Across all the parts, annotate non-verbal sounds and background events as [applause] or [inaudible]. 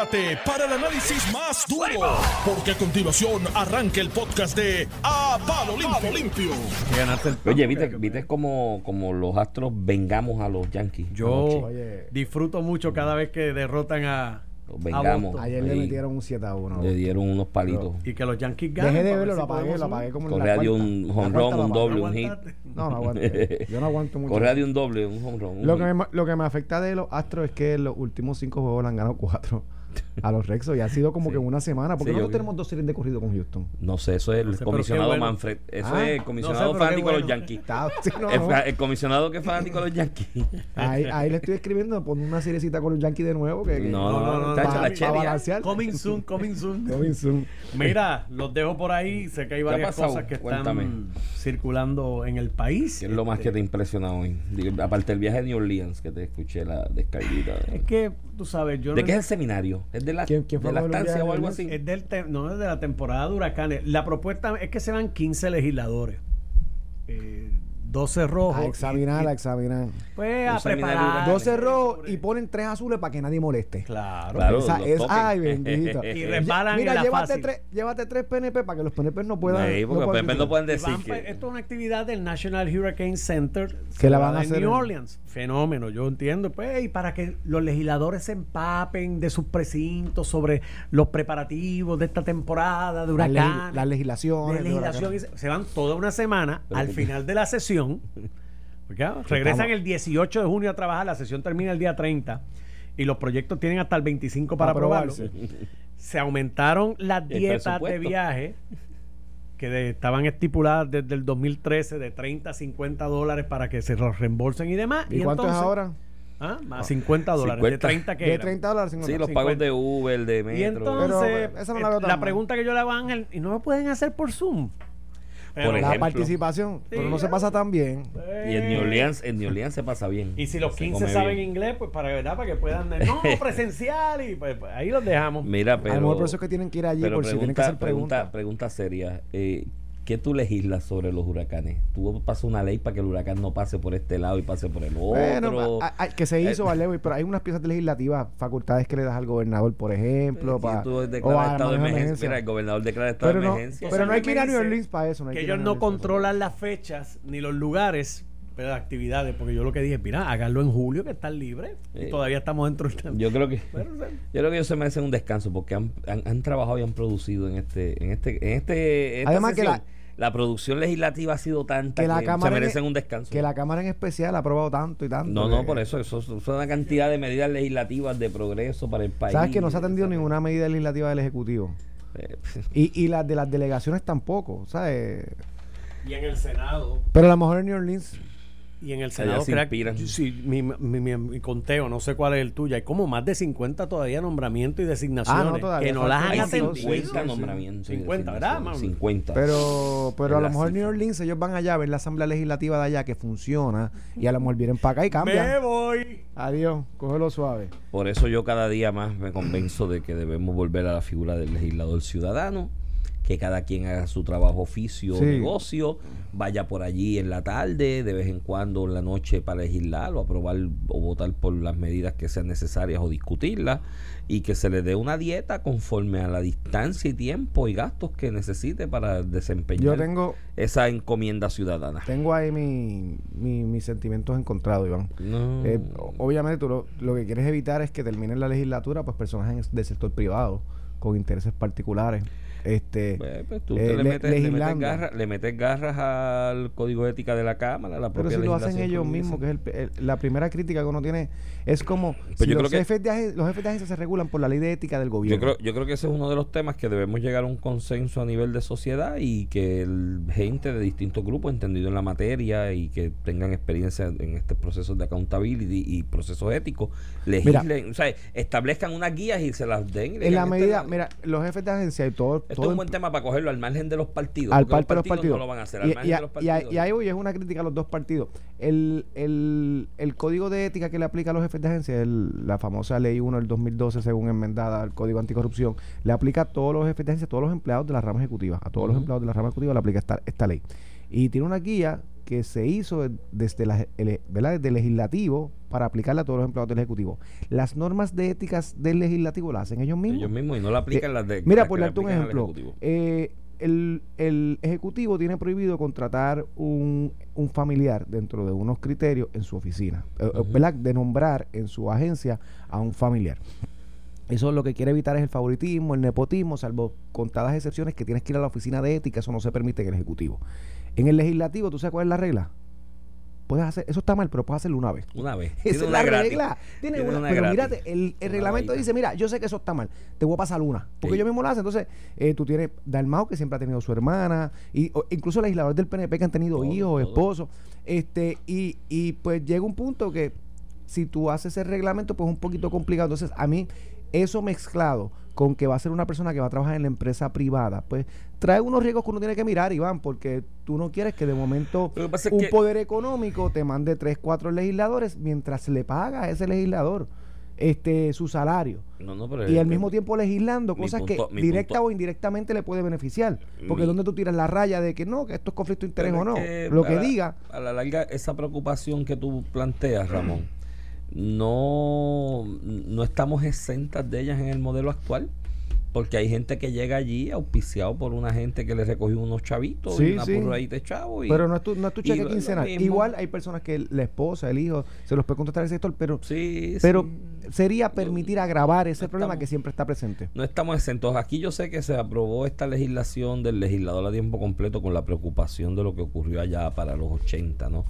prepárate para el análisis más duro, porque a continuación arranca el podcast de A Palo Limpio. Limpio. Oye, ¿viste, viste como, como los astros vengamos a los Yankees? Yo Oye. disfruto mucho cada vez que derrotan a. Los vengamos. Ayer le metieron un 7 a 1. Le dieron unos palitos. Y que los Yankees ganen. Dejé de verlo, ver lo apagué, lo como Correa dio un la un doble, un hit. No, no aguanté. [laughs] Yo no aguanto mucho. Correa de un doble, un home run. un Lo que, me, lo que me afecta de los Astros es que los últimos cinco juegos le han ganado cuatro a los Rexos y ha sido como Sí. que una semana. Porque Sí, nosotros tenemos dos series de corrido con Houston. No sé, eso es el No sé, comisionado bueno. Manfred. Eso Ah, es el no comisionado sé, pero qué fanático de los bueno. Yankees. Está- sí, no, El, no. el comisionado que es fanático de los Yankees. Ahí, ahí le estoy escribiendo, pon una seriecita con los Yankees de nuevo. Que, que- No, no, no, balancear. Coming soon, coming soon. [laughs] Coming soon. Mira, los dejo por ahí. Sé que hay ¿Qué ha varias cosas que Cuéntame. están circulando en el país. ¿Qué es lo más que te impresiona hoy? Digo, aparte del viaje de New Orleans, que te escuché la descarguita. Es que, tú sabes, yo ¿De no- qué es el seminario? ¿Es de la, ¿Quién- quién fue de la con el estancia o algo así? Es del te- no es de la temporada de huracanes. La propuesta es que se van 15 legisladores. Eh, 12 rojos. A examinar, y- a examinar. Pues a preparar. de 12 rojos y ponen tres azules para que nadie moleste. Claro. Claro. Esa los es, ay, bendito. [laughs] Y resbalan Mira, en la llévate fácil. tres, llévate tres PNP para que los PNP no puedan. Sí, porque puedan Pepe no pueden decir van que... Esto es una actividad del National Hurricane Center Que la van a en hacer New en- Orleans. Fenómeno, yo entiendo. Pues, y para que los legisladores se empapen de sus precintos sobre los preparativos de esta temporada de Las, legi- huracanes. las legislaciones. de legislación. se, van toda una semana Pero al final de la sesión. Porque, regresan estamos- el 18 de junio a trabajar, la sesión termina el día 30 y los proyectos tienen hasta el 25 para aprobarlo. Se aumentaron las dietas de viaje que de- estaban estipuladas desde el 2013 de 30 a 50 dólares para que se los reembolsen y demás. ¿Y, cuánto entonces- es ahora? Ah, Más 50 dólares. 50. De 30 que De eran. 30 dólares. 50. Sí, los 50. pagos de Uber, de metro. Y entonces, Pero, esa no la veo eh, tan la mal. pregunta que yo le hago a Ángel, ¿y no me pueden hacer por Zoom? Por La ejemplo. participación. pero no se pasa tan bien. Y en New Orleans, en New Orleans se pasa bien. Y si los Se 15 come saben bien. inglés, pues para verdad, para que puedan. [laughs] No, presencial, y pues, pues, ahí los dejamos. Mira, pero... a lo mejor por eso es que tienen que ir allí, pero por si tienen que hacer preguntas. pregunta, pregunta seria. Eh, ¿Qué tú legislas sobre los huracanes? ¿Tú pasas una ley para que el huracán no pase por este lado y pase por el otro? Bueno, a- a- que se hizo, Eh, vale, pero hay unas piezas legislativas, facultades que le das al gobernador, por ejemplo, Si para. tú declaras estado de emergencia, mira, el gobernador declara estado Pero de no, emergencia. pero no hay que ir a New Orleans para eso. No hay que ellos no controlan las fechas ni los lugares de las actividades, porque yo lo que dije, mira, háganlo en julio, que están libres, y todavía estamos dentro del Yo creo que Pero, o sea, yo creo que ellos se merecen un descanso porque han, han, han trabajado y han producido en este en este en este Además que la- la producción legislativa ha sido tanta Que que, la se Cámara en- merecen un descanso. Que la Cámara en especial ha aprobado tanto y tanto. no, no, por eso, eso, eso es una cantidad de medidas legislativas de progreso para el país. Sabes que no se ha atendido ¿sabes? ninguna medida legislativa del Ejecutivo. Eh, [laughs] Y, y las de las delegaciones tampoco, ¿sabes? y en el Senado. Pero a lo mejor en New Orleans. Y en el Senado, se inspiran. sí, mi, mi- mi- mi conteo, no sé cuál es el tuyo, hay como más de 50 todavía nombramientos y designaciones Ah, no, todavía que no las han atendido. 50 sí, sí. nombramientos. y 50, ¿verdad, designaciones, mano? 50. Pero, pero a lo mejor en New. Orleans ellos van allá a ver la Asamblea Legislativa de allá que funciona y a lo mejor vienen para acá y Me cambian. voy. Adiós, cógelo suave. Por eso yo cada día más me convenzo de que debemos volver a la figura del legislador ciudadano, que cada quien haga su trabajo, oficio o Sí. negocio, vaya por allí en la tarde, de vez en cuando en la noche para legislar o aprobar o votar por las medidas que sean necesarias o discutirlas y que se le dé una dieta conforme a la distancia y tiempo y gastos que necesite para desempeñar Yo tengo, esa encomienda ciudadana. tengo ahí mi, mi- mis sentimientos encontrados, Iván. No. Eh, obviamente tú lo, lo que quieres evitar es que termine la legislatura pues personas en- del sector privado con intereses particulares. Este, Pues, pues, tú eh, le, metes, le, metes legislando. garras, le metes garras al código de ética de la Cámara, la pero si lo hacen ellos mismos, que es el- el- la primera crítica que uno tiene, es como Pues si yo los, creo que- jefes de agen- los jefes de agencia se regulan por la ley de ética del Yo gobierno. creo, yo creo que ese es uno de los temas que debemos llegar a un consenso a nivel de sociedad y que el gente de distintos grupos entendido en la materia y que tengan experiencia en este proceso de accountability y procesos éticos legislen, o sea, establezcan unas guías y se las den. y en la "Esta medida, es la-". mira, los jefes de agencia y todo, Esto es un buen tema para cogerlo al margen de los partidos. al parte de los partidos. no lo van a hacer, al y, margen y- de los partidos. y ahí voy, es una crítica a los dos partidos. El, el, el código de ética que le aplica a los jefes de agencia, el- la famosa ley 1 del 2012, según enmendada al código anticorrupción, le aplica a todos los jefes de agencia, a todos los empleados de la rama ejecutiva, a todos los empleados de la rama ejecutiva le aplica esta, esta ley. Y tiene una guía porque se hizo desde, la, el, ¿verdad? desde el legislativo para aplicarla a todos los empleados del Ejecutivo. Las normas de éticas del legislativo las hacen ellos mismos. Ellos mismos y no la aplican Eh, las de. Mira, las por que darte un ejemplo. Eh, el, el Ejecutivo tiene prohibido contratar un, un familiar dentro de unos criterios en su oficina. eh. ¿verdad? De nombrar en su agencia a un familiar. Eso lo que quiere evitar es el favoritismo, el nepotismo, salvo contadas excepciones que tienes que ir a la oficina de ética, eso no se permite en el Ejecutivo. En el Legislativo, ¿tú sabes cuál es la regla? Puedes hacer, eso está mal, pero puedes hacerlo una vez. Una vez. [laughs] Esa es una la gratis. regla. Tiene Tiene una, una pero gratis. mírate, el, el reglamento dice, mira, yo sé que eso está mal, te voy a pasar una. Porque Sí. yo mismo lo hace. Entonces, eh, tú tienes Dalmao, que siempre ha tenido su hermana, y o- incluso legisladores del PNP que han tenido Todo, hijos, todo. esposos. Este, y, y pues llega un punto que si tú haces ese reglamento, pues es un poquito complicado. Entonces, a mí, eso mezclado con que va a ser una persona que va a trabajar en la empresa privada, pues trae unos riesgos que uno tiene que mirar, Iván, porque tú no quieres que de momento que un que- poder económico te mande tres, cuatro legisladores mientras le paga a ese legislador este su salario. No, no, pero Y al mismo tiempo legislando cosas punto- que directa punto- o indirectamente le puede beneficiar. Porque Mi- donde tú tiras la raya de que no, que esto es conflicto de interés o no. Lo que la- diga, A la larga, esa preocupación que tú planteas, Ramón, no, no estamos exentas de ellas en el modelo actual. Porque hay gente que llega allí auspiciado por una gente que le recogió unos chavitos Sí, y una sí. purradita de chavo. Y, pero no es tu, no es tu cheque quincenal. Igual hay personas que la esposa, el hijo, se los puede contratar el sector, pero, Sí, pero sería permitir agravar ese no problema estamos- que siempre está presente. No estamos exentos. Aquí yo sé que se aprobó esta legislación del legislador a tiempo completo con la preocupación de lo que ocurrió allá para los 80, ¿no?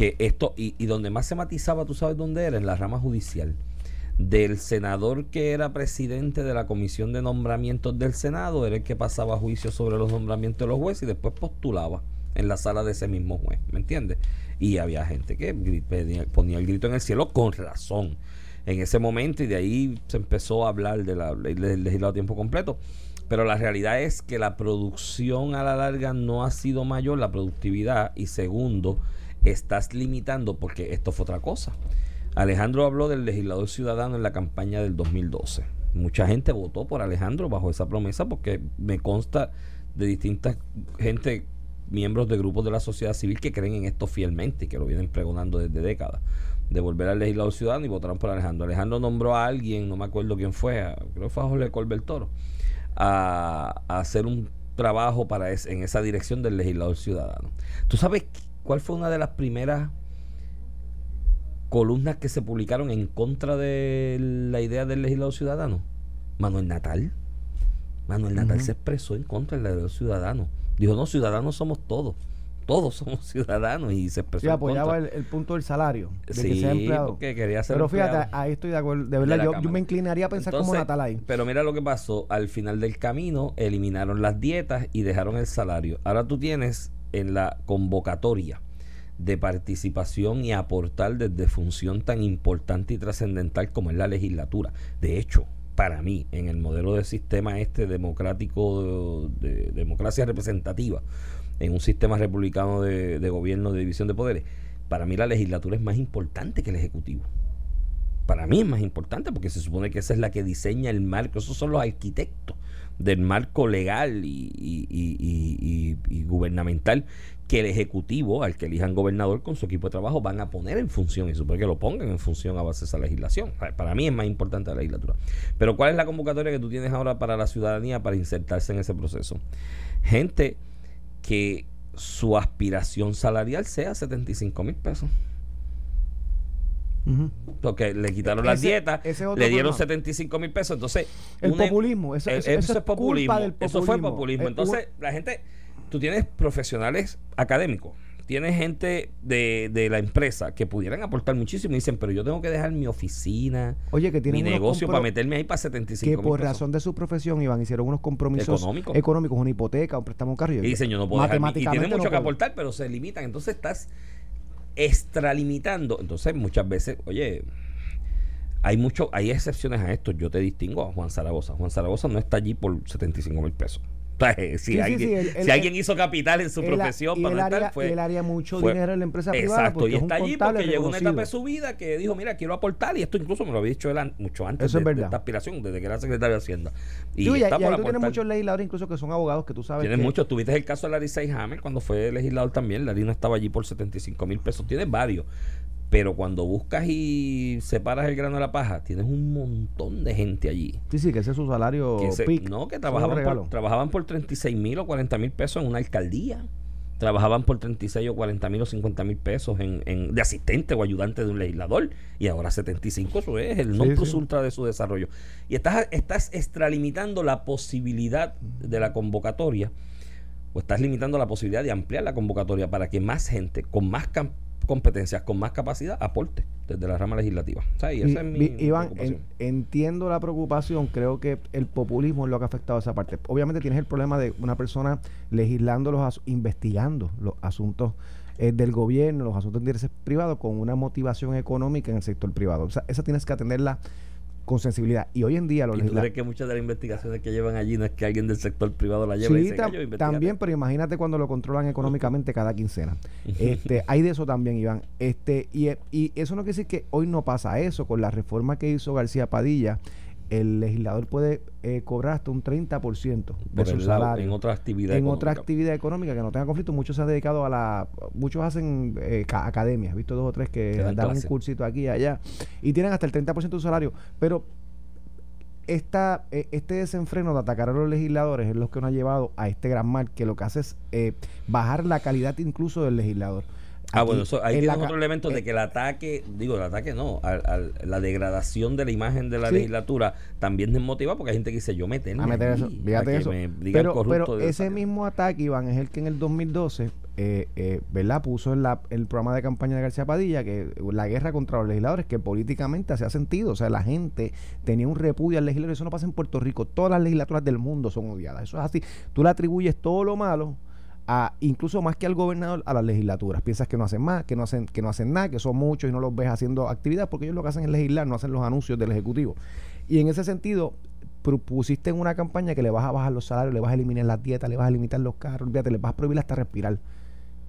Que esto, y, donde más se matizaba, ¿tú sabes dónde era? En la rama judicial. Del senador que era presidente de la comisión de nombramientos del Senado, era el que pasaba juicio sobre los nombramientos de los jueces y después postulaba en la sala de ese mismo juez, ¿me entiendes? Y había gente que ponía el grito en el cielo con razón en ese momento y de ahí se empezó a hablar del legislado a tiempo completo. Pero la realidad es que la producción a la larga no ha sido mayor, la productividad, y segundo, estás limitando, porque esto fue otra cosa. Alejandro habló del legislador ciudadano en la campaña del 2012. Mucha gente votó por Alejandro bajo esa promesa porque me consta de distintas gente, miembros de grupos de la sociedad civil que creen en esto fielmente y que lo vienen pregonando desde décadas. De volver al legislador ciudadano y votaron por Alejandro. Alejandro nombró a alguien, no me acuerdo quién fue, a- creo que fue a Jorge Colbert Toro, a, hacer un trabajo para es- en esa dirección del legislador ciudadano. ¿Tú sabes cuál fue una de las primeras columnas que se publicaron en contra de la idea del legislador ciudadano? Manuel Natal. Manuel Natal se expresó en contra del legislador ciudadano. Dijo, no, ciudadanos somos todos. Todos somos [laughs] ciudadanos y se expresó en apoyaba contra. el, el punto del salario, de Sí, que sea empleado. porque quería ser Pero fíjate, empleado. ahí estoy de acuerdo. De verdad, yo, me inclinaría a pensar como Natal ahí. Pero mira lo que pasó. Al final del camino eliminaron las dietas y dejaron el salario. Ahora tú tienes en la convocatoria de participación y aportar desde función tan importante y trascendental como es la legislatura. De hecho, para mí, en el modelo de sistema este democrático, de, de democracia representativa, en un sistema republicano de, de gobierno de división de poderes, para mí la legislatura es más importante que el ejecutivo. Para mí es más importante porque se supone que esa es la que diseña el marco, esos son los arquitectos del marco legal y, y- gubernamental que el Ejecutivo, al que elijan gobernador con su equipo de trabajo, van a poner en función y supone que lo pongan en función a base de esa legislación. Para mí es más importante la legislatura. Pero ¿cuál es la convocatoria que tú tienes ahora para la ciudadanía para insertarse en ese proceso? Gente que su aspiración salarial sea 75 mil pesos. Porque le quitaron las Ese- dietas, ese le dieron problema. 75 mil pesos. Entonces, El una- populismo, eso, eso- eso eso es populismo. del Eso fue populismo. populismo. Eh, Entonces, la gente, tú tienes profesionales académicos, tienes gente de, de la empresa que pudieran aportar muchísimo y dicen, pero yo tengo que dejar mi oficina, Oye, que mi negocio para meterme ahí para 75 que por pesos. razón de su profesión, Iván, hicieron unos compromisos Económicos. económicos, una hipoteca, un préstamo un carro. Y dicen, yo no puedo dejar Y tienen mucho no que aportar, pero se limitan. Entonces estás extralimitando. Entonces, muchas veces, oye, hay mucho, hay excepciones a esto. Yo te distingo a Juan Zaragoza. Juan Zaragoza no está allí por 75 mil pesos. Si, Sí, alguien, sí, el- el- si alguien hizo capital en su profesión y para no estar, haría, fue- y él haría mucho fue- dinero en la empresa privada. Exacto, porque y está allí porque llegó una etapa de su vida que dijo, mira, quiero aportar, y esto incluso me lo había dicho él mucho antes Eso de, es de verdad. esta aspiración, desde que era secretario de Hacienda. Y, Sí, y, está y por tú tienes muchos legisladores incluso que son abogados que tú sabes Tienes que muchos. Tuviste el caso de Larry Seyhammer cuando fue legislador también. Larry no estaba allí por 75 mil pesos. Tienes varios. Pero cuando buscas y separas el grano de la paja, tienes un montón de gente allí. Sí, sí, que ese es su salario Que se- peak. no, que trabajaban por, trabajaban por 36 mil o 40 mil pesos en una alcaldía. Trabajaban por 36 o 40 mil o 50 mil pesos en, en- de asistente o ayudante de un legislador. Y ahora 75, eso es el Sí, non plus sí. ultra de su desarrollo. Y estás, estás extralimitando la posibilidad de la convocatoria o estás limitando la posibilidad de ampliar la convocatoria para que más gente con más cam- competencias, con más capacidad, aporte desde la rama legislativa. O sea, y Y- esa es mi vi- Iván, en- entiendo la preocupación, creo que el populismo es lo que ha afectado esa parte. Obviamente tienes el problema de una persona legislando los investigando los asuntos eh, del gobierno, los asuntos de intereses privados con una motivación económica en el sector privado. O sea, esa tienes que atenderla con sensibilidad. Y hoy en día los ¿Y tú crees que muchas de las investigaciones que llevan allí no es que alguien del sector privado la lleve y Sí, dice, tam- "Ah, yo investigate"? también, pero imagínate cuando lo controlan [laughs] económicamente cada quincena. [laughs] Este, hay de eso también, Iván. Este, y, y eso no quiere decir que hoy no pasa eso. Con la reforma que hizo García Padilla, el legislador puede eh, cobrar hasta un 30% de Por su salario. en otra actividad en otra económica. actividad económica que no tenga conflicto. Muchos se han dedicado a la. Muchos hacen eh, ca- academias. He visto dos o tres que, Que dan dan un cursito aquí y allá. Y tienen hasta el 30% de su salario. Pero esta, eh, este desenfreno de atacar a los legisladores es lo que nos ha llevado a este gran mal que lo que hace es eh, bajar la calidad incluso del legislador. Ah, bueno, eso, ahí ca- otro elemento de que el ataque, digo, el ataque no, al- al- la degradación de la imagen de la Sí. legislatura también desmotiva porque hay gente que dice, yo meterme a meter eso, fíjate eso. me Pero, ese mismo ataque, Iván, es el que en el 2012, eh, eh, ¿verdad? Puso en la, el programa de campaña de García Padilla que la guerra contra los legisladores, que políticamente hacía sentido. O sea, la gente tenía un repudio al legislador. Eso no pasa en Puerto Rico. Todas las legislaturas del mundo son odiadas. Eso es así. Tú le atribuyes todo lo malo. A, incluso más que al gobernador, a las legislaturas. Piensas que no hacen más, que no hacen, que no hacen nada, que son muchos y no los ves haciendo actividad, porque ellos lo que hacen es legislar, no hacen los anuncios del Ejecutivo. Y en ese sentido, propusiste en una campaña que le vas a bajar los salarios, le vas a eliminar las dietas, le vas a limitar los carros, olvídate, le vas a prohibir hasta respirar.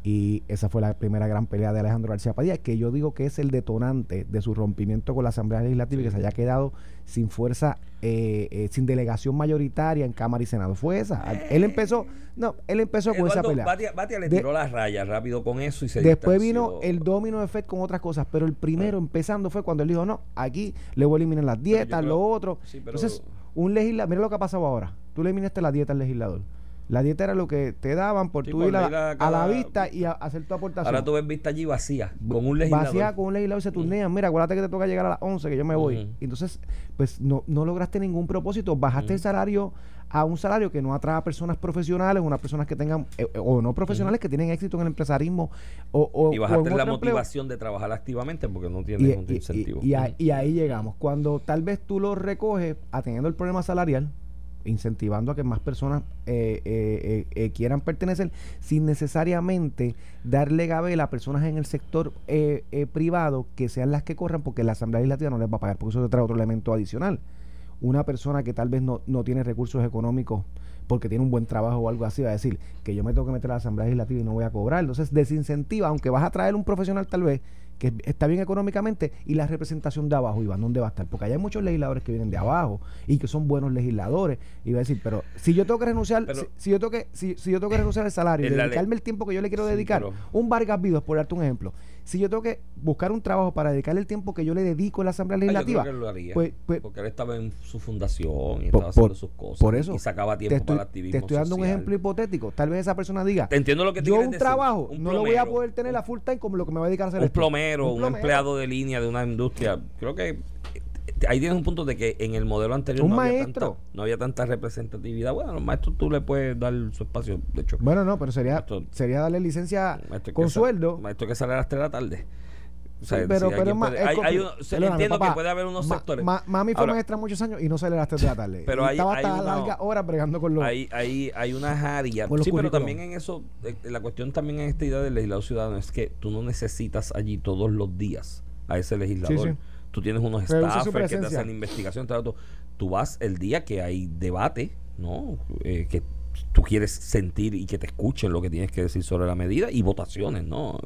Y esa fue la primera gran pelea de Alejandro García Padilla, que yo digo que es el detonante de su rompimiento con la Asamblea Legislativa y que se haya quedado sin fuerza, eh, eh, sin delegación mayoritaria en Cámara y Senado. Fue esa. Él empezó, no, él empezó con esa pelea. Batia, Batia le De- tiró las rayas rápido con eso y se Después distanció. vino el domino effect con otras cosas, pero el primero empezando fue cuando él dijo, no, aquí le voy a eliminar las dietas, creo- lo otro. sí, pero- Entonces, un legislador, mira lo que ha pasado ahora. Tú le eliminaste la dieta al legislador. La dieta era lo que te daban por Sí, por ir a, la vista y a, hacer tu aportación. Ahora tú ves vista allí vacía, con un legislador. Vacía con un legislador y se turnean. Mira, acuérdate que te toca llegar a las 11, que yo me voy. Y Entonces, pues no, no lograste ningún propósito. Bajaste el Ujú. salario a un salario que no atrae a personas profesionales, unas personas que tengan, eh, eh, o no profesionales, que tienen éxito en el empresarismo. O, o, y bajaste la empleo. motivación de trabajar activamente porque no Y, tienes un y- y- incentivo. y ahí- y ahí llegamos. Cuando tal vez tú lo recoges atendiendo el problema salarial, incentivando a que más personas eh, eh, eh, eh, quieran pertenecer, sin necesariamente darle gabela a personas en el sector eh, eh, privado que sean las que corran, porque la Asamblea Legislativa no les va a pagar, porque eso trae otro elemento adicional. Una persona que tal vez no, no tiene recursos económicos porque tiene un buen trabajo o algo así, va a decir que yo me tengo que meter a la Asamblea Legislativa y no voy a cobrar. Entonces desincentiva, aunque vas a traer un profesional tal vez que está bien económicamente y la representación de abajo, Iván, ¿dónde va a estar? Porque hay muchos legisladores que vienen de abajo y que son buenos legisladores. Y va a decir, pero si yo tengo que renunciar, Pero- si, si yo tengo que, si, si yo tengo que renunciar al salario y dedicarme el tiempo que yo le quiero Sí, dedicar, pero- un Vargas Vidos, por darte un ejemplo, si yo tengo que buscar un trabajo para dedicarle el tiempo que yo le dedico en la Asamblea Ah, yo creo Legislativa, que él lo haría, pues- pues- porque él estaba en su fundación y Por- estaba haciendo sus cosas por y- eso, y sacaba tiempo estoy, para el activismo te estoy dando un ejemplo hipotético. Tal vez esa persona diga, Te entiendo lo que te yo un decir. trabajo Un no lo voy a poder tener a full time como lo que me voy a dedicar a hacer un esto. plomero, un, plomero. empleado de línea de una industria. Creo que ahí tienes un punto de que en el modelo anterior Un no, había tanta, no había tanta representatividad. Bueno, a los maestros tú le puedes dar su espacio. De hecho, Bueno, no, pero sería, Maestro- sería darle licencia con sueldo. maestro que sale a las 3 de la tarde. O sea, Sí, pero, si pero es más, puede- es hay- hay uno- se- entiendo papá, que puede haber unos ma- sectores. ma- mami fue Ahora, maestra muchos años y no sale a las 3 de la tarde. [laughs] Pero hay- estaba hay hasta largas horas bregando con los. hay, hay, hay unas áreas. Sí, pero también en eso, eh, la cuestión también en esta idea del legislador ciudadano es que tú no necesitas allí todos los días a ese legislador. Sí, sí. Tú tienes unos staffers que te hacen investigación. otro. Tú vas el día que hay debate, ¿no? Eh, que tú quieres sentir y que te escuchen lo que tienes que decir sobre la medida y votaciones, ¿no?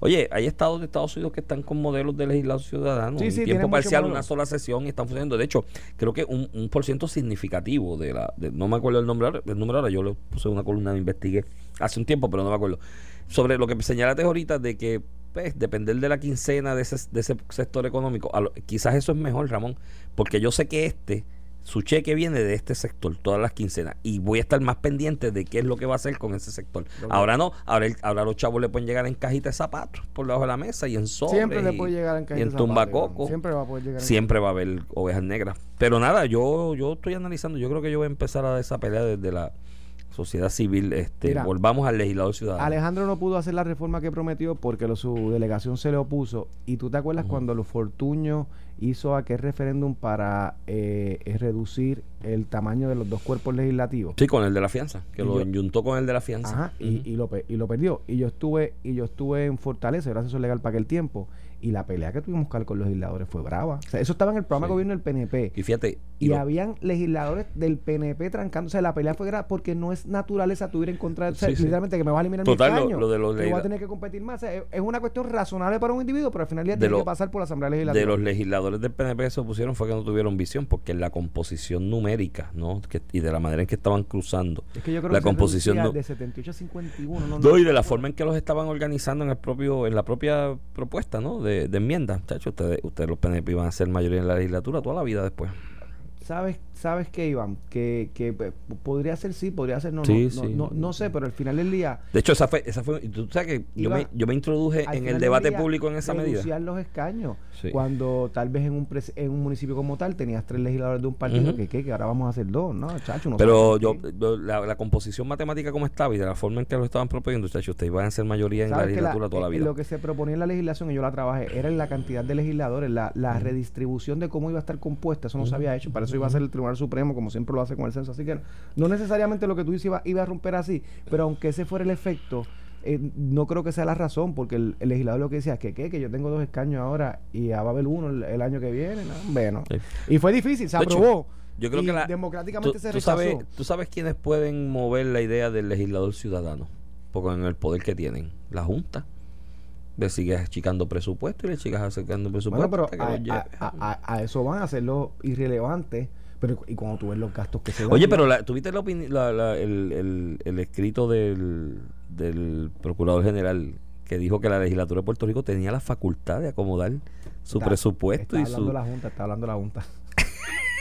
Oye, hay estados de Estados Unidos que están con modelos de legislación ciudadano, Sí, sí, tiempo parcial, una sola sesión y están funcionando. De hecho, creo que un, un por ciento significativo de la, de- no me acuerdo el nombre el número ahora, yo lo puse una columna, me investigué hace un tiempo, pero no me acuerdo. Sobre lo que señalaste ahorita de que pues, depender de la quincena de ese, de ese sector económico, lo- quizás eso es mejor, Ramón, porque yo sé que este, su cheque viene de este sector, todas las quincenas, y voy a estar más pendiente de qué es lo que va a hacer con ese sector. Ahora no, ahora, el- ahora los chavos le pueden llegar en cajita de zapatos por debajo de la mesa y en sobre. Siempre le y- puede llegar en y cajita en de tumbacoco. Siempre va a poder llegar en Siempre va a haber ovejas negras. Pero nada, yo, yo estoy analizando. Yo creo que yo voy a empezar a esa pelea desde la sociedad civil. Este, Mira, volvamos al legislador ciudadano. Alejandro no pudo hacer la reforma que prometió porque lo- su delegación se le opuso. Y tú te acuerdas cuando los Fortuño hizo aquel referéndum para eh, reducir el tamaño de los dos cuerpos legislativos. Sí, con el de la fianza, que Y lo enyuntó con el de la fianza. Ajá, y, lo, y lo perdió. Y yo estuve y yo estuve en Fortaleza, gracias a legal para aquel tiempo. Y la pelea que tuvimos que dar con los legisladores fue brava. O sea, eso estaba en el programa Sí. de gobierno del PNP. Y fíjate, Y lo- habían legisladores del PNP trancándose. La pelea fue grave porque no es naturaleza tu ir en contra de o sea, Sí, sí. literalmente que me va a eliminar Total, mi lo- escaño, lo de los que voy a tener que competir más. O sea, es, una cuestión razonable para un individuo, pero al final ya tiene lo- que pasar por la Asamblea Legislativa. de los legisladores del PNP que se opusieron fue que no tuvieron visión, porque la composición numérica, ¿no? Que- y de la manera en que estaban cruzando. es que yo creo la que composición no- de 78 a 51. No, No, y de la forma en que los estaban organizando en el propio en la propia propuesta no de, de enmienda Chacho, ustedes ustedes los PNP iban a ser mayoría en la legislatura toda la vida después ¿Sabes, ¿Sabes qué, Iván? Que, que eh, podría ser sí, podría ser no. Sí, no, sí. no, no, no sé, pero al final del día. de hecho esa fue esa fue tú sabes que yo Iván, me, yo me introduje en el debate público en esa medida los escaños. Sí. Cuando tal vez en un pres- en un municipio como tal tenías tres legisladores de un partido, Ujú. que, que, que ahora vamos a hacer dos, ¿no? Chacho, no pero yo, yo- la, la composición matemática como estaba y de la forma en que lo estaban proponiendo chacho, ustedes iban a ser mayoría en la ¿Sabes que la- legislatura toda la eh, vida Lo que se proponía en la legislación, y yo la trabajé, era en la cantidad de legisladores, la, la redistribución de cómo iba a estar compuesta, eso no se había hecho, para eso iba a ser el Tribunal Supremo, como siempre lo hace con el censo, así que no necesariamente lo que tú dices iba, iba a romper así, pero aunque ese fuera el efecto, eh, no creo que sea la razón, porque el, el legislador lo que decía es que, ¿qué? que yo tengo dos escaños ahora y ya va a haber uno el, el año que viene, ¿no? bueno, Sí. y fue difícil, se aprobó. yo creo y que la democráticamente tú, se tú rechazó. sabes tú sabes quiénes pueden mover la idea del legislador ciudadano porque en el poder que tienen la junta le sigues achicando presupuesto y le sigas acercando presupuesto Bueno, pero hasta que a, a- a- a eso van a hacerlo irrelevante. Pero y cuando tú ves los gastos que se dan. Oye, pero la, ¿tuviste la la- la- el, el- el escrito del, del Procurador General que dijo que la legislatura de Puerto Rico tenía la facultad de acomodar su Está- presupuesto está y hablando su... la Junta, está hablando la Junta.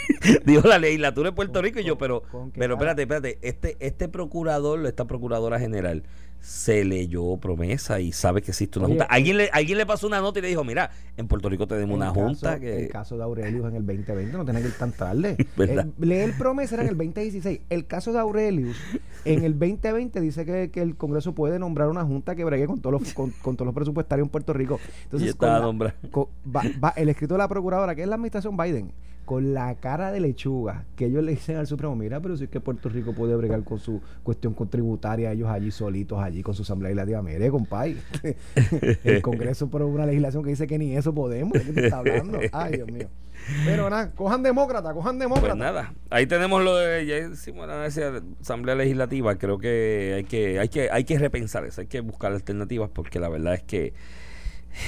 [laughs] dijo la legislatura de Puerto Rico y yo, pero, pero cara. espérate, espérate, este, este procurador, esta procuradora general, se leyó promesa y sabe que existe una Oye, junta. Alguien le, alguien le pasó una nota y le dijo, mira, en Puerto Rico tenemos una junta que... El caso de Aurelius en el 2020 no tiene que ir tan tarde. Eh, el promesa era en el 2016. El caso de Aurelius en el 2020 dice que, que el Congreso puede nombrar una junta que bregue con todos los, con, con todos los presupuestarios en Puerto Rico. [laughs] Entonces, con la- nombrado. con- va- va- el escrito de la procuradora, que es la administración Biden, con la cara de lechuga, que ellos le dicen al Supremo, mira, pero si es que Puerto Rico puede bregar con su cuestión contributaria, ellos allí solitos, allí con su asamblea legislativa, mire, compay, [laughs] el Congreso por una legislación que dice que ni eso podemos, ¿de qué te está hablando? Ay, Dios mío. Pero nada, cojan demócrata, cojan demócrata. Pues nada, ahí tenemos lo de, ya hicimos la Asamblea Legislativa, creo que hay que, hay que, hay que repensar eso, hay que buscar alternativas porque la verdad es que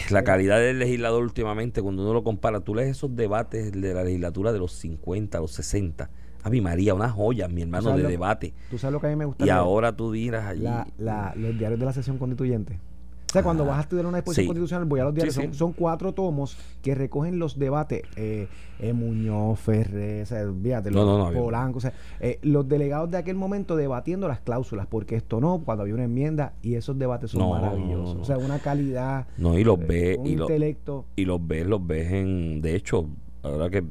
la calidad del legislador últimamente, cuando uno lo compara, tú lees esos debates de la legislatura de los 50, los 60, a mi María, una joya, mi hermano, de lo- debate. Tú sabes lo que a mí me gusta. Y leer? ahora tú dirás allí. la, la- los diarios de la sesión constituyente. O sea, cuando vas a estudiar una disposición sí. constitucional, voy a los diarios. Sí, son, sí. son cuatro tomos que recogen los debates. Eh, eh, Muñoz, Ferrer, o sea, fíjate, No, los no, Polanco, o sea, eh, los delegados de aquel momento debatiendo las cláusulas, porque esto no, cuando había una enmienda, y esos debates son maravillosos. O sea, una calidad, No, y los eh, ves, y, intelecto. y los ves, los ves en. De hecho, ahora que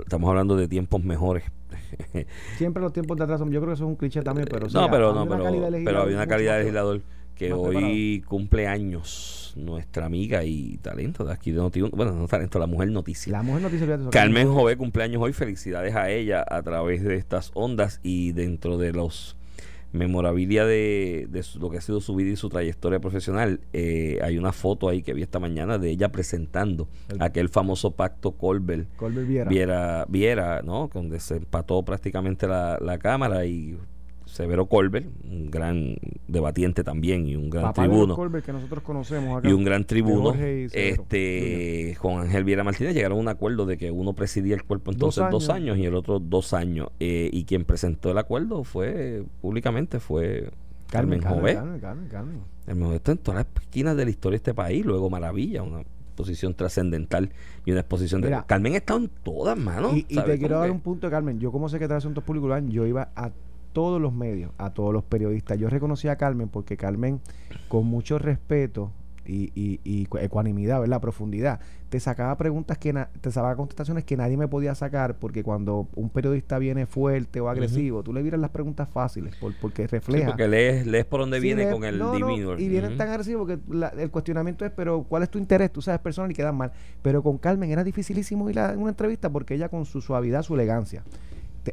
estamos hablando de tiempos mejores. Siempre los tiempos de atrás, son- yo creo que eso es un cliché también, pero sí, no, pero no, pero, pero había una calidad de legislador que más hoy cumple años nuestra amiga y talento de aquí de noti bueno, no talento, la mujer noticia. La mujer noticia Carmen Jové cumpleaños hoy, felicidades a ella a través de estas ondas y dentro de los memorabilia de, de su- lo que ha sido su vida y su trayectoria profesional, eh, hay una foto ahí que vi esta mañana de ella presentando El- aquel famoso pacto Colbert Colbert Viera. Viera, Viera, ¿no? Donde se empató prácticamente la, la cámara y Severo Colbert, un gran debatiente también y un gran Papá tribuno. Colbert que nosotros conocemos acá. y un gran tribuno, este Juan Ángel Viera Martínez, llegaron a un acuerdo de que uno presidía el cuerpo entonces dos años, años. y el otro dos años. Eh, y quien presentó el acuerdo fue, públicamente, fue Carmen, Jové. Carmen, Carmen, Carmen. El mejor está en todas las esquinas de la historia de este país. Luego Maravilla, una posición trascendental y una exposición de... Carmen ha estado en todas, mano. Y, te quiero dar que- un punto, Carmen. Yo como secretario de Asuntos Públicos, yo iba a todos los medios, a todos los periodistas. Yo reconocí a Carmen porque Carmen, con mucho respeto y, y, y cu- ecuanimidad, ¿verdad? Profundidad, te sacaba preguntas que na- te sacaba contestaciones que nadie me podía sacar porque cuando un periodista viene fuerte o agresivo, tú le miras las preguntas fáciles por- porque Sí, refleja. porque lees, lees por donde Sí, viene con el no, y vienen tan agresivos que la- el cuestionamiento es, pero ¿cuál es tu interés? Tú sabes, personal y quedan mal. Pero con Carmen era dificilísimo ir a una entrevista porque ella con su suavidad, su elegancia.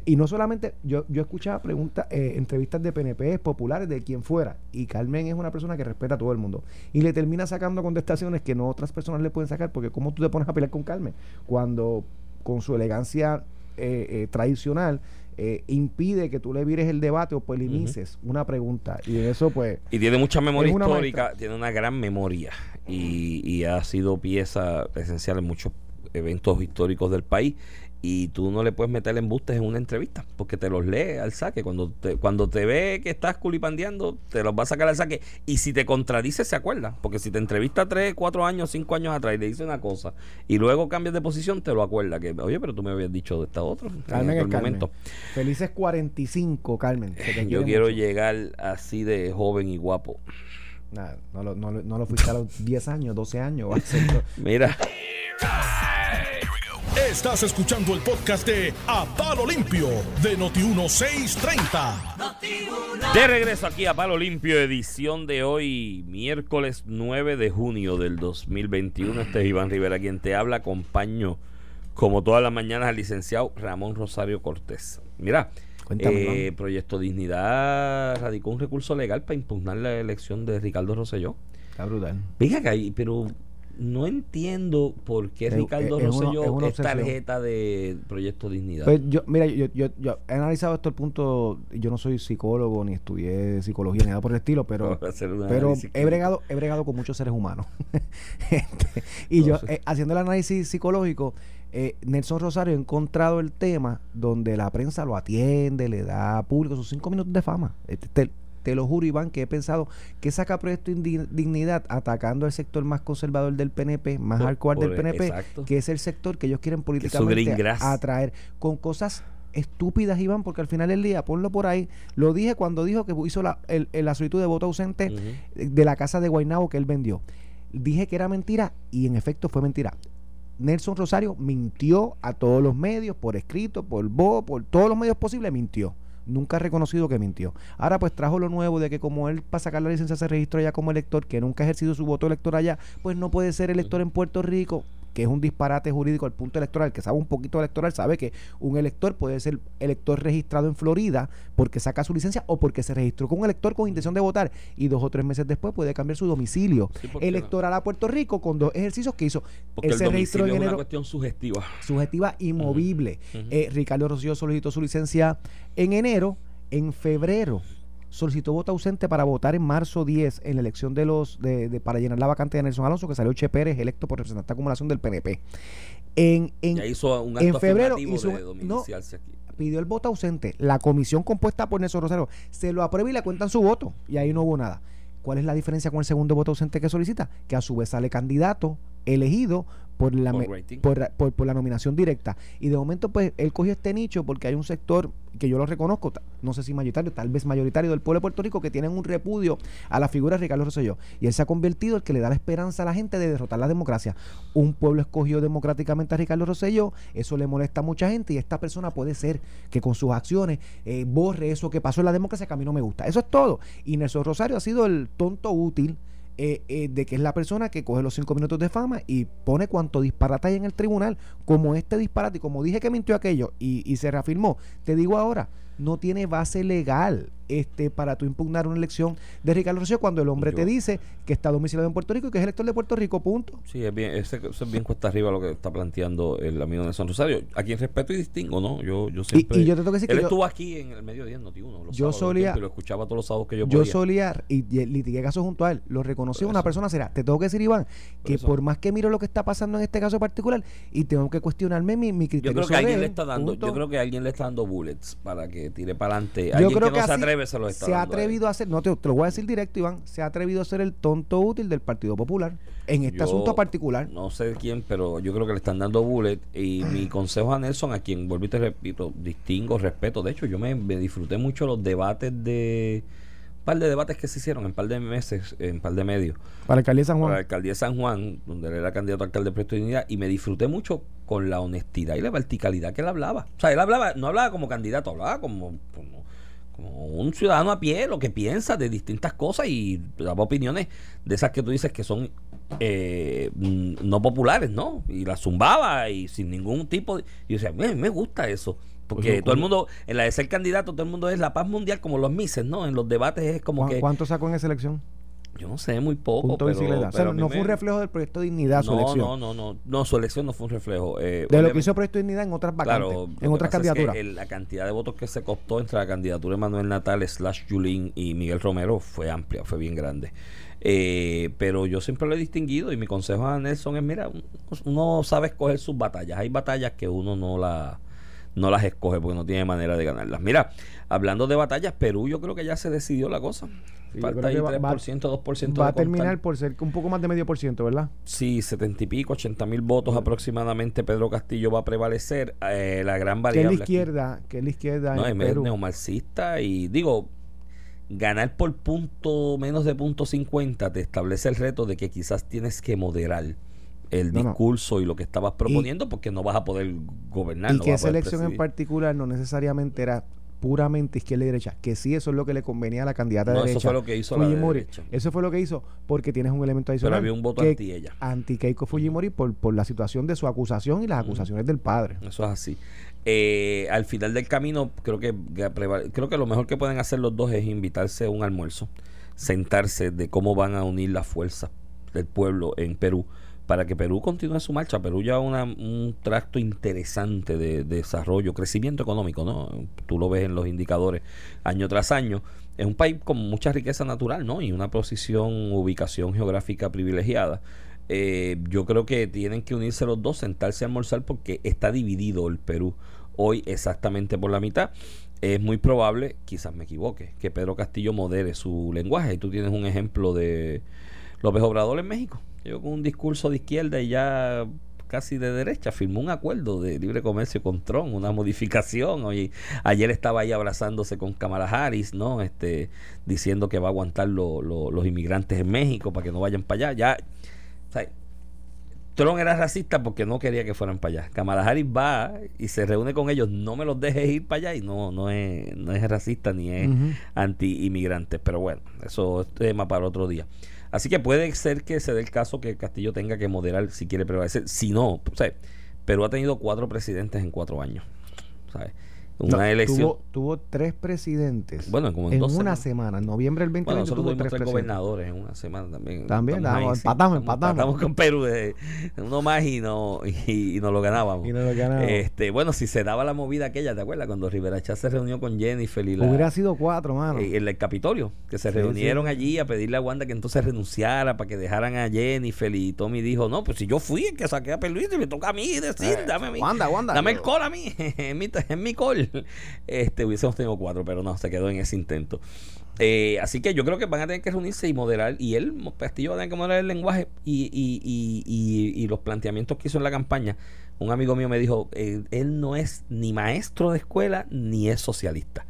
Y no solamente, yo, yo escuchaba preguntas, eh, entrevistas de PNP populares, de quien fuera, y Carmen es una persona que respeta a todo el mundo. Y le termina sacando contestaciones que no otras personas le pueden sacar, porque ¿cómo tú te pones a pelear con Carmen? Cuando con su elegancia eh, eh, tradicional eh, impide que tú le vires el debate o polinices una pregunta. Y eso pues... Y tiene mucha memoria histórica, maestra. tiene una gran memoria y, y ha sido pieza esencial en muchos eventos históricos del país. Y tú no le puedes meter embustes en una entrevista porque te los lee al saque. Cuando te, cuando te ve que estás culipandeando, te los va a sacar al saque. Y si te contradice, se acuerda. Porque si te entrevista tres, cuatro años, cinco años atrás y le dice una cosa y luego cambias de posición, te lo acuerda. Que, oye, pero tú me habías dicho de esta otra. en Carmen es aquel Carmen. momento. Felices 45, Carmen. se te [laughs] Yo quiero mucho. llegar así de joven y guapo. Nada, no, lo, no, lo- no lo fuiste a los 10 años, 12 años. va a ser [laughs] todo. Mira. Estás escuchando el podcast de A Palo Limpio de Noti1630. De regreso aquí a Palo Limpio, edición de hoy, miércoles 9 de junio del 2021. Este es Iván Rivera quien te habla. Acompaño, como todas las mañanas, al licenciado Ramón Rosario Cortés. Mira, Cuéntame, eh. Proyecto Dignidad radicó un recurso legal para impugnar la elección de Ricardo Rosselló. Está brutal. Venga pero no entiendo por qué Ricardo es- es tarjeta de Proyecto Dignidad. Pues yo, mira, yo, yo, yo he analizado esto al punto, yo no soy psicólogo ni estudié psicología ni nada por el estilo, [laughs] pero, pero he bregado, he bregado con muchos seres humanos. [laughs] Este, y yo, eh, haciendo el análisis psicológico, eh, Nelson Rosario ha encontrado el tema donde la prensa lo atiende, le da público sus cinco minutos de fama. Este, te, te lo juro, Iván, que he pensado que saca Proyecto Dignidad atacando al sector más conservador del PNP, más Por- hardcore del PNP, exacto. que es el sector que ellos quieren políticamente atraer con cosas estúpidas, Iván, porque al final del día, ponlo por ahí, lo dije cuando dijo que hizo la, el- el- la solicitud de voto ausente de la casa de Guaynabo que él vendió. Dije que era mentira y en efecto fue mentira. Nelson Rosario mintió a todos los medios, por escrito, por voz, por todos los medios posibles, mintió. Nunca ha reconocido que mintió. Ahora pues trajo lo nuevo de que como él para sacar la licencia se registró ya como elector, que nunca ha ejercido su voto electoral allá, pues no puede ser elector en Puerto Rico, que es un disparate jurídico al punto electoral, que sabe un poquito electoral, sabe que un elector puede ser elector registrado en Florida porque saca su licencia o porque se registró con un elector con intención de votar y dos o tres meses después puede cambiar su domicilio Sí, electoral a Puerto Rico con dos ejercicios que hizo. Porque Él el se registró domicilio en es una enero cuestión sugestiva. subjetiva y movible. Ujú. Eh, Ricardo Rocío solicitó su licencia en enero, en febrero solicitó voto ausente para votar en marzo 10 en la elección de los de, de- para llenar la vacante de Nelson Alonso que salió Che Pérez electo por representante de acumulación del PNP. En, en- Ya hizo un acto en febrero hizo de domiciliarse aquí. pidió el voto ausente. La comisión compuesta por Nelson Rosario se lo aprueba y le cuentan su voto. Y ahí no hubo nada. ¿Cuál es la diferencia con el segundo voto ausente que solicita? Que a su vez sale candidato elegido por la, Por por, por- por la nominación directa. Y de momento, pues, él cogió este nicho porque hay un sector que yo lo reconozco, no sé si mayoritario, tal vez mayoritario del pueblo de Puerto Rico, que tienen un repudio a la figura de Ricardo Rosselló. Y él se ha convertido el que le da la esperanza a la gente de derrotar la democracia. Un pueblo escogió democráticamente a Ricardo Rosselló, eso le molesta a mucha gente y esta persona puede ser que con sus acciones eh, borre eso que pasó en la democracia que a mí no me gusta. Eso es todo. Y Nelson Rosario ha sido el tonto útil eh, eh, de que es la persona que coge los cinco minutos de fama y pone cuanto disparate hay en el tribunal, como este disparate, y como dije que mintió aquello y, y se reafirmó, te digo ahora, no tiene base legal. este, para tú impugnar una elección de Ricardo Rosselló cuando el hombre Yo- te dice que está domiciliado en Puerto Rico y que es elector de Puerto Rico, punto. Sí, es bien, ese- eso es bien cuesta arriba lo que está planteando el amigo Nelson Rosario. A quien respeto y distingo, ¿no? Yo, yo siempre. y yo te tengo que decir él que yo- estuvo aquí en el mediodía en Noti1. los Yo sábados, solía- y lo escuchaba todos los sábados que yo, Yo podía. solía, y, y litigué caso junto a él, lo reconocí una persona será. Te tengo que decir, Iván, que eso. por más que miro lo que está pasando en este caso particular, y tengo que cuestionarme mi, mi Yo criterio creo que sobre alguien le está dando, punto. yo creo que alguien le está dando bullets para que tire para adelante. Yo Alguien creo que no se atreve se lo está se ha dando atrevido a hacer, no te, te lo voy a decir directo, Iván, se ha atrevido a ser el tonto útil del Partido Popular en este Yo asunto particular. No sé quién, pero yo creo que le están dando bullet. Y mi [clears throat] consejo a Nelson, a quien vuelvo y te repito, distingo, respeto. De hecho, yo me, me disfruté mucho los debates de. Un par de debates que se hicieron en un par de meses, en un par de medios. Para la alcaldía de San Para la Juan. alcaldía de San Juan, donde él era candidato a alcalde de Presto y me disfruté mucho con la honestidad y la verticalidad que él hablaba. O sea, él hablaba, no hablaba como candidato, hablaba como, como, como un ciudadano a pie, lo que piensa de distintas cosas y daba opiniones de esas que tú dices que son eh, mm, no populares, ¿no? Y las zumbaba y sin ningún tipo de... Y yo decía, me, me gusta eso. Porque Oye, todo el mundo, en la de ser candidato, todo el mundo es la paz mundial como los mises, ¿no? En los debates es como ¿Cu- que... ¿Cuánto sacó en esa elección? Yo no sé, muy poco. Punto pero, bicicleta. O sea, no fue un reflejo del proyecto de dignidad su no, elección. No, no, no, no, su elección no fue un reflejo. eh, de lo que hizo Proyecto de Dignidad en otras vacantes, claro, en otras pasa es que candidaturas. el- la cantidad de votos que se costó entre la candidatura de Manuel Natal, slash Yulín y Miguel Romero fue amplia, fue bien grande. Eh, pero yo siempre lo he distinguido y mi consejo a Nelson es, mira, uno, uno sabe escoger sus batallas. Hay batallas que uno no la no las escoge porque no tiene manera de ganarlas. Mira, hablando de batallas, Perú yo creo que ya se decidió la cosa. Sí, Falta ahí que va- 3%, 2% Va a terminar por ser un poco más de medio por ciento, ¿verdad? Sí, 70 y pico, 80 mil votos aproximadamente. Pedro Castillo va a prevalecer. Eh, la gran Que es variable. la aquí- izquierda, que es la izquierda No, en es Perú. neomarxista y digo, ganar por punto menos de punto 50 te establece el reto de que quizás tienes que moderar el No, no. discurso y lo que estabas proponiendo porque no vas a poder gobernar. y no que esa elección en particular no necesariamente era puramente izquierda y derecha, que sí eso es lo que le convenía a la candidata No, de eso derecha. fue lo que hizo la de Fujimori. derecha. Eso fue lo que hizo porque tienes un elemento Pero adicional. había un voto que- anti ella. anti Keiko Fujimori por, por la situación de su acusación y las acusaciones del padre. Eso es así. Eh, al final del camino, creo que creo que lo mejor que pueden hacer los dos es invitarse a un almuerzo, sentarse de cómo van a unir las fuerzas del pueblo en Perú para que Perú continúe su marcha. Perú lleva una- un tracto interesante de, de desarrollo, crecimiento económico, ¿no? Tú lo ves en los indicadores año tras año. Es un país con mucha riqueza natural, ¿no? Y una posición, ubicación geográfica privilegiada. Eh, yo creo que tienen que unirse los dos, sentarse a almorzar porque está dividido el Perú hoy exactamente por la mitad. Es muy probable, quizás me equivoque, que Pedro Castillo modere su lenguaje. Y tú tienes un ejemplo de López Obrador en México. Llegó con un discurso de izquierda y ya casi de derecha firmó un acuerdo de libre comercio con Trump, una modificación. Oye, ayer estaba ahí abrazándose con Kamala Harris, ¿no? Este, diciendo que va a aguantar lo- lo- los inmigrantes en México para que no vayan para allá. Ya, o sea, Trump era racista porque no quería que fueran para allá. Kamala Harris va y se reúne con ellos, no me los dejes ir para allá y no, no, es, no es racista ni es Ujú. anti-inmigrantes. Pero bueno, eso es tema para otro día. Así que puede ser que se dé el caso que Castillo tenga que moderar si quiere prevalecer. Si no, o sea, Perú ha tenido cuatro presidentes en cuatro años. Una No, elección. Tuvo, tuvo tres presidentes. Bueno, como en en dos una semanas. semana. En noviembre del 2020 Bueno, nosotros tuvo tuvimos tres gobernadores en una semana también. También, Estamos damos- ahí, sí, empatamos, estamos- empatamos. con Perú, de, uno más y no y, y nos lo ganábamos. Y no lo ganamos. Este, bueno, si se daba la movida aquella, ¿te acuerdas? Cuando Rivera Chá se reunió con Jennifer y la, Hubiera sido cuatro, mano. en el Capitolio, que se Sí, reunieron sí. allí a pedirle a Wanda que entonces renunciara para que dejaran a Jennifer y Tommy dijo, no, pues si yo fui el que saqué a Perluisi, me toca a mí decir, Eh, dame a mí. Wanda, Wanda, Dame yo- el call a mí, [laughs] es mi, es mi call. [laughs] Este, hubiésemos tenido cuatro, pero no, se quedó en ese intento. Eh, así que yo creo que van a tener que reunirse y moderar, y él, Castillo, va a tener que moderar el lenguaje y, y, y los planteamientos que hizo en la campaña. Un amigo mío me dijo, eh, él no es ni maestro de escuela ni es socialista.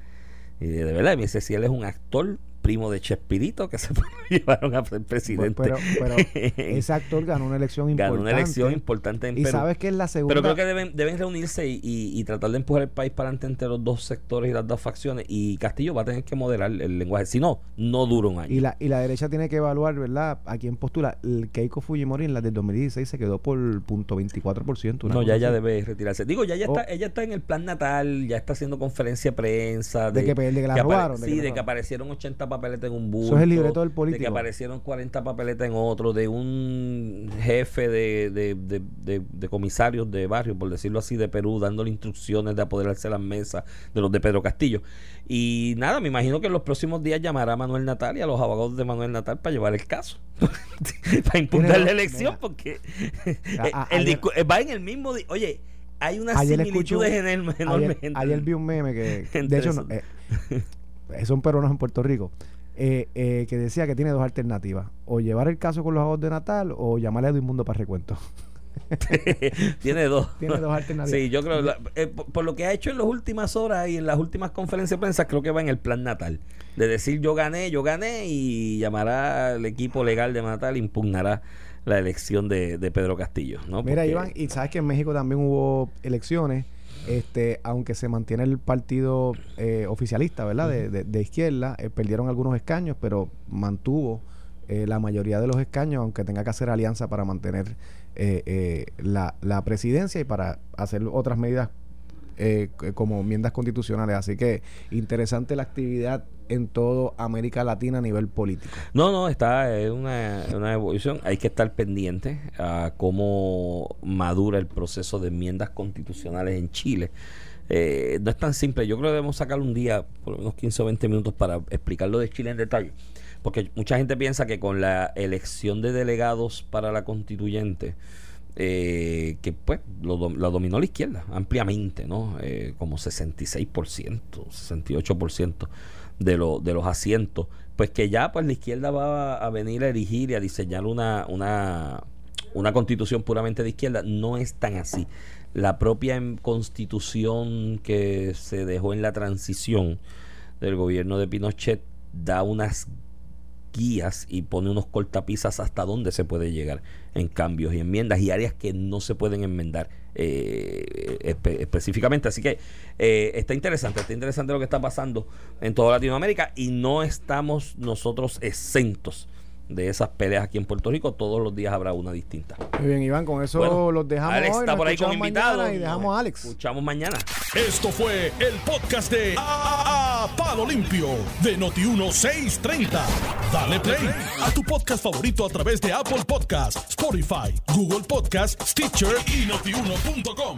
Y de verdad, me dice, si él es un actor primo de Chespirito que se [laughs] llevaron a ser presidente. Pero, pero [laughs] ese actor ganó una elección importante. Ganó una elección importante en y Perú. sabes que es la segunda. Pero creo que deben, deben reunirse y, y- y tratar de empujar el país para adelante entre los dos sectores y las dos facciones. Y Castillo va a tener que moderar el lenguaje. Si no, no dura un año. Y la, y la derecha tiene que evaluar, ¿verdad? A quién postula. El Keiko Fujimori en la del 2016 se quedó por punto 24%. una No, ya ya debe retirarse. Digo, ya, ya Oh. está, ella está en el plan natal, ya está haciendo conferencia de prensa. De que- de que la robaron, de sí, que la de que robaron. aparecieron 80 papeletas en un bus. Eso es el libreto del De que político. aparecieron 40 papeletas en otro, de un jefe de, de, de, comisarios de barrio, por decirlo así, de Perú, dándole instrucciones de apoderarse las mesas de los de Pedro Castillo. Y nada, me imagino que en los próximos días llamará a Manuel Natal y a los abogados de Manuel Natal para llevar el caso. [laughs] para impugnar la elección, mira. porque [laughs] A- a- el ayer- discu- eh, va en el mismo. Oye, hay unas Ayer similitudes un- [laughs] enormes. enormes Ayer, ayer vi un meme que, de hecho, no, eh, son peruanos en Puerto Rico, eh, eh, que decía que tiene dos alternativas: o llevar el caso con los abogados de Natal o llamarle a Edmundo para recuento. [laughs] Tiene dos. [laughs] Tiene dos alternativas. Sí, yo creo, la- eh, por, por lo que ha hecho en las últimas horas y en las últimas conferencias de prensa, creo que va en el plan natal. De decir yo gané, yo gané y llamará al equipo legal de Natal, impugnará la elección de, de Pedro Castillo. ¿no? Mira, Porque- Iván, y sabes que en México también hubo elecciones, este, aunque se mantiene el partido eh, oficialista, ¿verdad? De, de- de izquierda, eh, perdieron algunos escaños, pero mantuvo eh, la mayoría de los escaños, aunque tenga que hacer alianza para mantener eh, eh, la, la presidencia y para hacer otras medidas eh, como enmiendas constitucionales. Así que interesante la actividad en toda América Latina a nivel político. No, no, está en una, una evolución. Hay que estar pendiente a cómo madura el proceso de enmiendas constitucionales en Chile. Eh, no es tan simple. Yo creo que debemos sacar un día, por lo menos 15 o 20 minutos, para explicar lo de Chile en detalle. Porque mucha gente piensa que con la elección de delegados para la constituyente, eh, que pues lo, lo dominó la izquierda ampliamente, ¿no? Eh, como 66%, 68% de, lo- de los asientos, pues que ya pues la izquierda va a venir a erigir y a diseñar una, una, una constitución puramente de izquierda. No es tan así. La propia em- constitución que se dejó en la transición del gobierno de Pinochet da unas guías y pone unos cortapisas hasta dónde se puede llegar en cambios y enmiendas y áreas que no se pueden enmendar eh, espe- específicamente. Así que eh, está interesante, está interesante lo que está pasando en toda Latinoamérica y no estamos nosotros exentos de esas peleas aquí en Puerto Rico. Todos los días habrá una distinta. Muy bien, Iván, con eso Bueno, los dejamos Alex hoy, está por ahí como escuchamos mañana invitado. y dejamos a Alex. Escuchamos mañana. Esto fue el podcast de A, Palo Limpio de Noti1630. Dale play a tu podcast favorito a través de Apple Podcasts, Spotify, Google Podcasts, Stitcher y notiuno.com.